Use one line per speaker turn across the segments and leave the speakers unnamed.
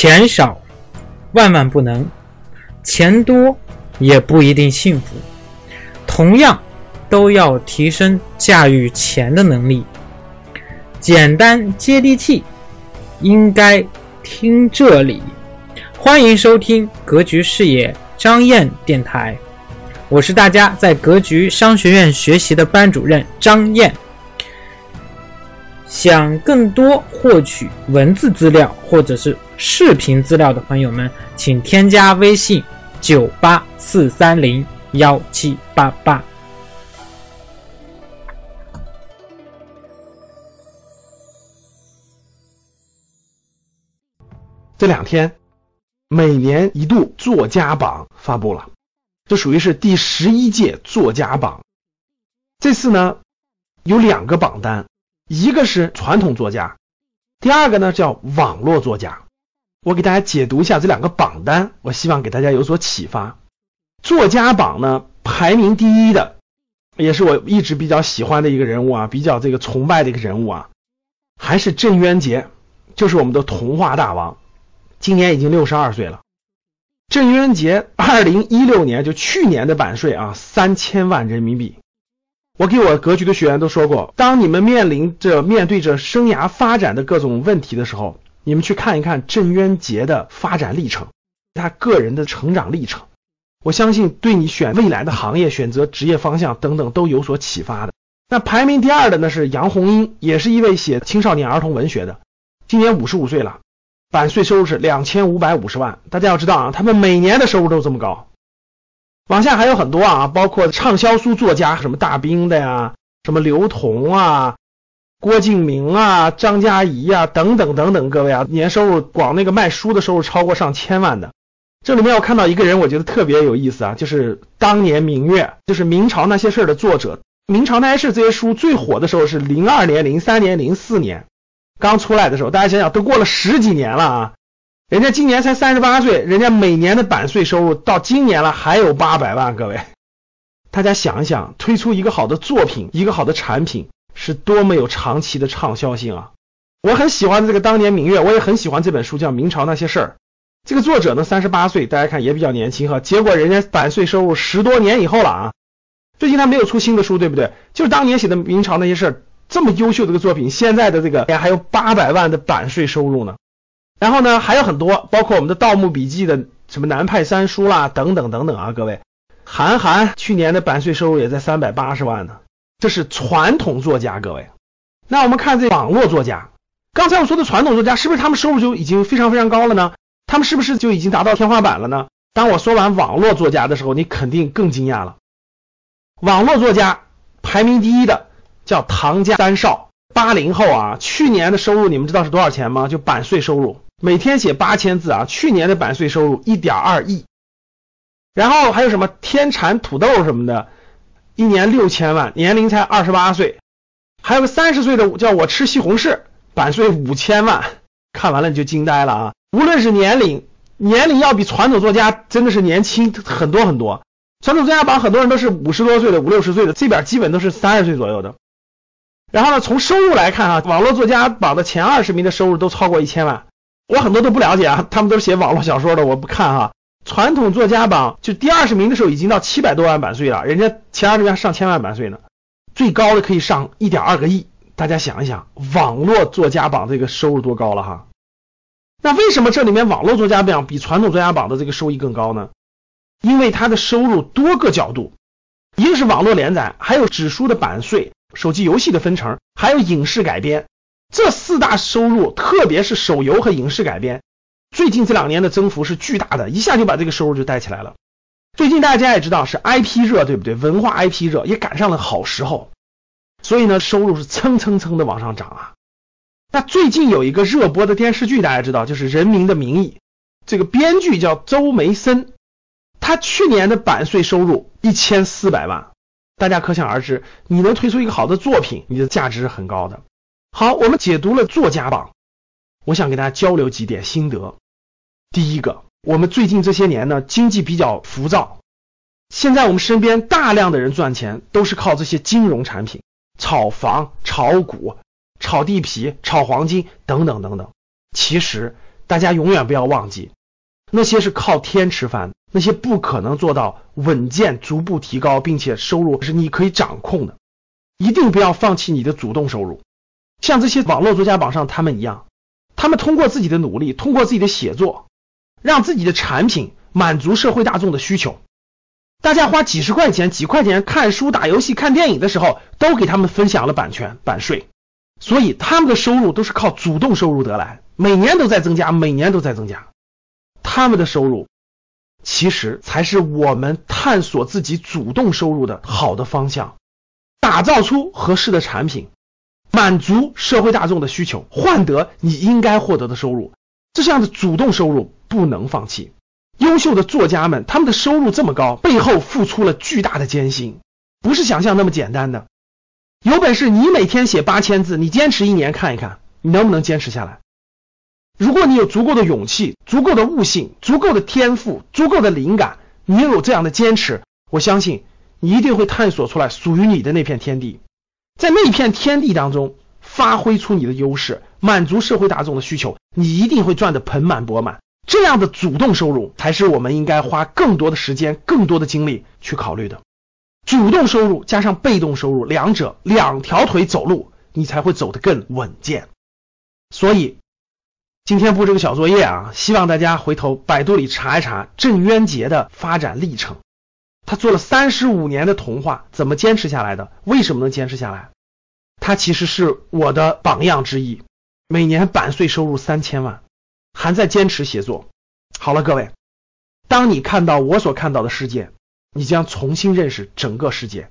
钱少万万不能，钱多也不一定幸福。同样，都要提升驾驭钱的能力。简单接地气，应该听这里。欢迎收听格局视野张燕电台，我是大家在格局商学院学习的班主任张燕。想更多获取文字资料或者是视频资料的朋友们，请添加微信九八四三零幺七八八。
这两天，每年一度作家榜发布了，这属于是第十一届作家榜。这次呢，有两个榜单，一个是传统作家，第二个呢叫网络作家。我给大家解读一下这两个榜单，我希望给大家有所启发。作家榜呢，排名第一的，也是我一直比较喜欢的一个人物啊，比较这个崇拜的一个人物啊，还是郑渊洁，就是我们的童话大王。今年已经六十二岁了。郑渊洁二零一六年就去年的版税啊，三千万人民币。我给我格局的学员都说过，当你们面临着面对着生涯发展的各种问题的时候，你们去看一看郑渊洁的发展历程，他个人的成长历程，我相信对你选未来的行业、选择职业方向等等都有所启发的。那排名第二的呢是杨红樱，也是一位写青少年儿童文学的，今年五十五岁了。版税收入是两千五百五十万，大家要知道啊，他们每年的收入都这么高。往下还有很多啊，包括畅销书作家，什么大兵的呀，什么刘同啊、郭敬明啊、张嘉译啊等等等等，各位啊，年收入光那个卖书的收入超过上千万的。这里面我看到一个人，我觉得特别有意思啊，就是当年明月，就是明朝那些事儿的作者。明朝那些事这些书最火的时候是零二年、零三年、零四年。刚出来的时候，大家想想，都过了十几年了啊！人家今年才三十八岁，人家每年的版税收入到今年了还有八百万。各位，大家想一想，推出一个好的作品，一个好的产品，是多么有长期的畅销性啊！我很喜欢这个当年明月，我也很喜欢这本书，叫《明朝那些事儿》。这个作者呢，三十八岁，大家看也比较年轻哈。结果人家版税收入十多年以后了啊！最近他没有出新的书，对不对？就是当年写的《明朝那些事儿》。这么优秀的一个作品，现在的这个还有八百万的版税收入呢。然后呢，还有很多，包括我们的《盗墓笔记》的什么南派三叔啦，等等等等啊，各位。韩寒去年的版税收入也在三百八十万呢。这是传统作家，各位。那我们看这网络作家，刚才我说的传统作家，是不是他们收入就已经非常非常高了呢？他们是不是就已经达到天花板了呢？当我说完网络作家的时候，你肯定更惊讶了。网络作家排名第一的。叫唐家三少，八零后啊，去年的收入你们知道是多少钱吗？就版税收入，每天写八千字啊，去年的版税收入一点二亿。然后还有什么天蚕土豆什么的，一年六千万，年龄才二十八岁。还有个三十岁的叫我吃西红柿，版税五千万，看完了你就惊呆了啊！无论是年龄，年龄要比传统作家真的是年轻很多很多。传统作家榜很多人都是五十多岁的，五六十岁的，这边基本都是三十岁左右的。然后呢，从收入来看啊，网络作家榜的前二十名的收入都超过一千万。我很多都不了解啊，他们都是写网络小说的，我不看哈。传统作家榜就第二十名的时候已经到七百多万版税了，人家前二十名上千万版税呢，最高的可以上一点二个亿。大家想一想，网络作家榜这个收入多高了哈？那为什么这里面网络作家榜比传统作家榜的这个收益更高呢？因为它的收入多个角度，一个是网络连载，还有纸书的版税。手机游戏的分成，还有影视改编，这四大收入，特别是手游和影视改编，最近这两年的增幅是巨大的，一下就把这个收入就带起来了。最近大家也知道是 IP 热，对不对？文化 IP 热也赶上了好时候，所以呢，收入是蹭蹭蹭的往上涨啊。那最近有一个热播的电视剧，大家知道就是《人民的名义》，这个编剧叫周梅森，他去年的版税收入一千四百万。大家可想而知，你能推出一个好的作品，你的价值是很高的。好，我们解读了作家榜，我想给大家交流几点心得。第一个，我们最近这些年呢，经济比较浮躁，现在我们身边大量的人赚钱都是靠这些金融产品，炒房、炒股、炒地皮、炒黄金等等等等。其实大家永远不要忘记，那些是靠天吃饭，那些不可能做到稳健、逐步提高，并且收入是你可以掌控的。一定不要放弃你的主动收入，像这些网络作家榜上他们一样，他们通过自己的努力，通过自己的写作，让自己的产品满足社会大众的需求。大家花几十块钱、几块钱看书、打游戏、看电影的时候，都给他们分享了版权版税，所以他们的收入都是靠主动收入得来，每年都在增加，每年都在增加。他们的收入其实才是我们探索自己主动收入的好的方向。打造出合适的产品，满足社会大众的需求，换得你应该获得的收入。这样的主动收入不能放弃。优秀的作家们，他们的收入这么高，背后付出了巨大的艰辛，不是想象那么简单的。有本事你每天写八千字，你坚持一年看一看，你能不能坚持下来？如果你有足够的勇气、足够的悟性、足够的天赋、足够的灵感，你有这样的坚持，我相信。你一定会探索出来属于你的那片天地，在那片天地当中发挥出你的优势，满足社会大众的需求，你一定会赚得盆满钵满。这样的主动收入才是我们应该花更多的时间、更多的精力去考虑的。主动收入加上被动收入，两者两条腿走路，你才会走得更稳健。所以今天布置个小作业啊，希望大家回头百度里查一查郑渊洁的发展历程。他做了三十五年的童话，怎么坚持下来的？为什么能坚持下来？他其实是我的榜样之一，每年版税收入三千万，还在坚持写作。好了，各位，当你看到我所看到的世界，你将重新认识整个世界。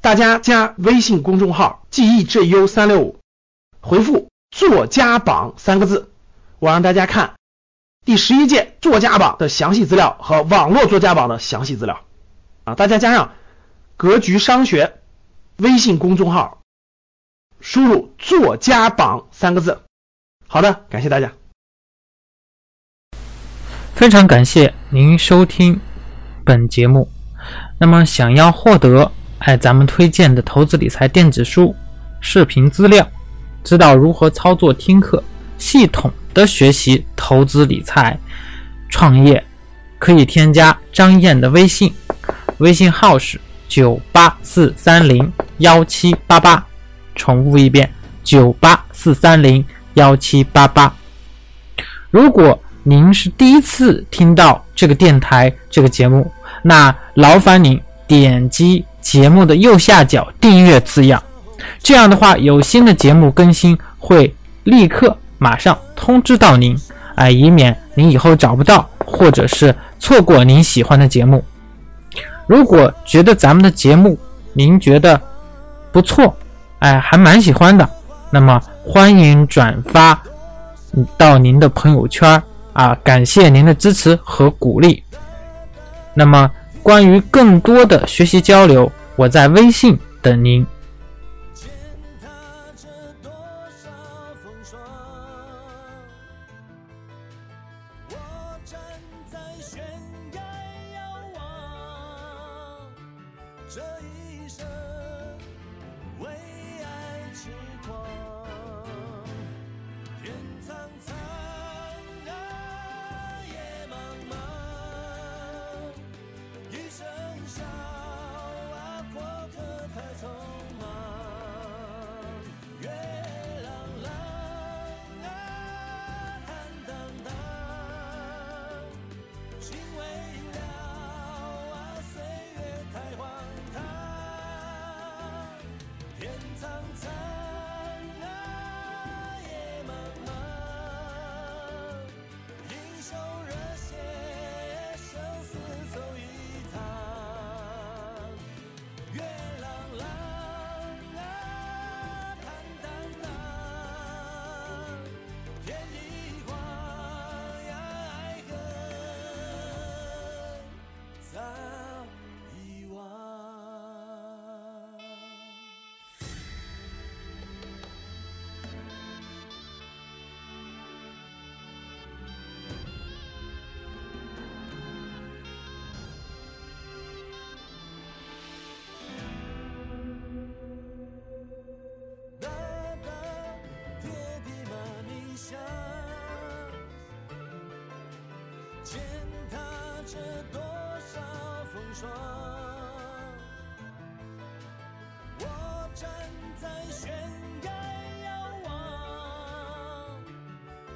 大家加微信公众号 G E J U 三六五，回复作家榜三个字，我让大家看第十一届作家榜的详细资料和网络作家榜的详细资料。大家加上“格局商学”微信公众号，输入“作家榜”三个字。好的，感谢大家。
非常感谢您收听本节目。那么，想要获得哎咱们推荐的投资理财电子书、视频资料，知道如何操作听课，系统的学习投资理财、创业，可以添加张燕的微信。微信号是九八四三零幺七八八，重复一遍九八四三零幺七八八。如果您是第一次听到这个电台这个节目，那劳烦您点击节目的右下角订阅字样，这样的话有新的节目更新会立刻马上通知到您，哎，以免您以后找不到或者是错过您喜欢的节目。如果觉得咱们的节目您觉得不错，哎，还蛮喜欢的，那么欢迎转发到您的朋友圈啊，感谢您的支持和鼓励。那么关于更多的学习交流，我在微信等您。天。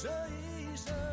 这一生。